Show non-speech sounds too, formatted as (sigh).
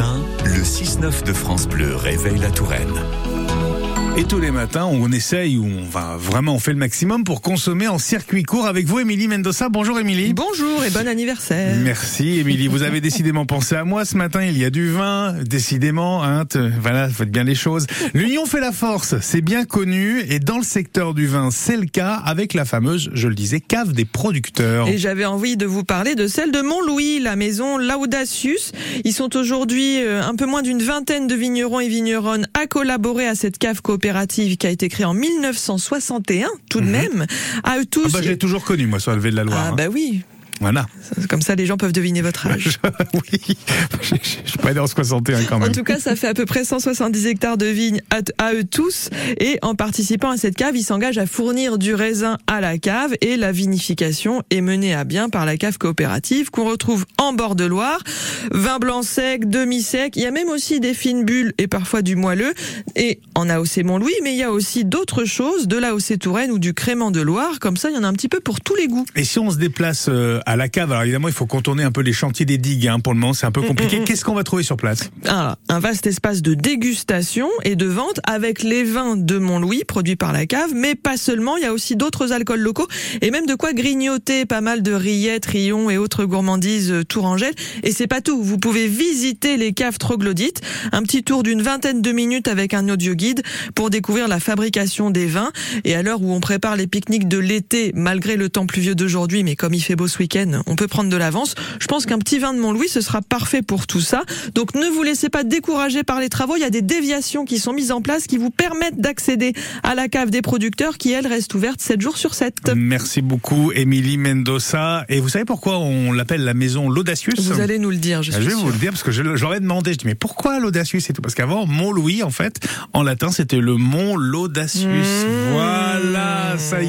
le 6-9 de France Bleu réveille la Touraine. Et tous les matins, on essaye ou on va vraiment on fait le maximum pour consommer en circuit court avec vous, Émilie Mendoza. Bonjour, Émilie. Bonjour et bon anniversaire. Merci, Émilie. Vous avez (laughs) décidément pensé à moi ce matin. Il y a du vin, décidément. Hein, te- voilà, faites bien les choses. L'union fait la force, c'est bien connu. Et dans le secteur du vin, c'est le cas avec la fameuse, je le disais, cave des producteurs. Et j'avais envie de vous parler de celle de Montlouis, la maison Laudacius. Ils sont aujourd'hui euh, un peu moins d'une vingtaine de vignerons et vigneronnes à collaborer à cette cave coopérative qui a été créée en 1961, tout de même. À eux Ah tous. bah, je l'ai toujours connu, moi, sur la levée de la Loire. Ah hein. bah oui, Voilà. comme ça les gens peuvent deviner votre âge. (laughs) oui. Je suis pas né en 61 quand En même. tout cas, ça fait à peu près 170 hectares de vignes à, à eux tous. Et en participant à cette cave, ils s'engagent à fournir du raisin à la cave. Et la vinification est menée à bien par la cave coopérative qu'on retrouve en bord de Loire. Vin blanc sec, demi-sec. Il y a même aussi des fines bulles et parfois du moelleux. Et en AOC Montlouis, mais il y a aussi d'autres choses, de l'AOC Touraine ou du crément de Loire. Comme ça, il y en a un petit peu pour tous les goûts. Et si on se déplace euh, à la cave, alors évidemment, il faut contourner un peu les chantiers des digues. Hein. Pour le moment, c'est un peu compliqué. Qu'est-ce qu'on va trouver sur place? Un, un vaste espace de dégustation et de vente avec les vins de Montlouis produits par la cave, mais pas seulement, il y a aussi d'autres alcools locaux et même de quoi grignoter pas mal de rillettes, rillons et autres gourmandises euh, tourangelles. Et c'est pas tout, vous pouvez visiter les caves troglodytes, un petit tour d'une vingtaine de minutes avec un audio guide pour découvrir la fabrication des vins. Et à l'heure où on prépare les pique-niques de l'été, malgré le temps pluvieux d'aujourd'hui, mais comme il fait beau ce week-end, on peut prendre de l'avance. Je pense qu'un petit vin de Montlouis, ce sera parfait pour tout ça. Donc ne vous laissez pas décourager par les travaux. Il y a des déviations qui sont mises en place qui vous permettent d'accéder à la cave des producteurs qui, elle, reste ouverte 7 jours sur 7. Merci beaucoup, Émilie Mendoza. Et vous savez pourquoi on l'appelle la maison L'Audacius Vous allez nous le dire, je Ah, suis je vais vous le dire parce que j'aurais demandé. Je dis mais pourquoi l'Audacius et tout? Parce qu'avant Mont Louis en fait en latin c'était le Mont Laudacius. Mmh. Voilà, ça y est.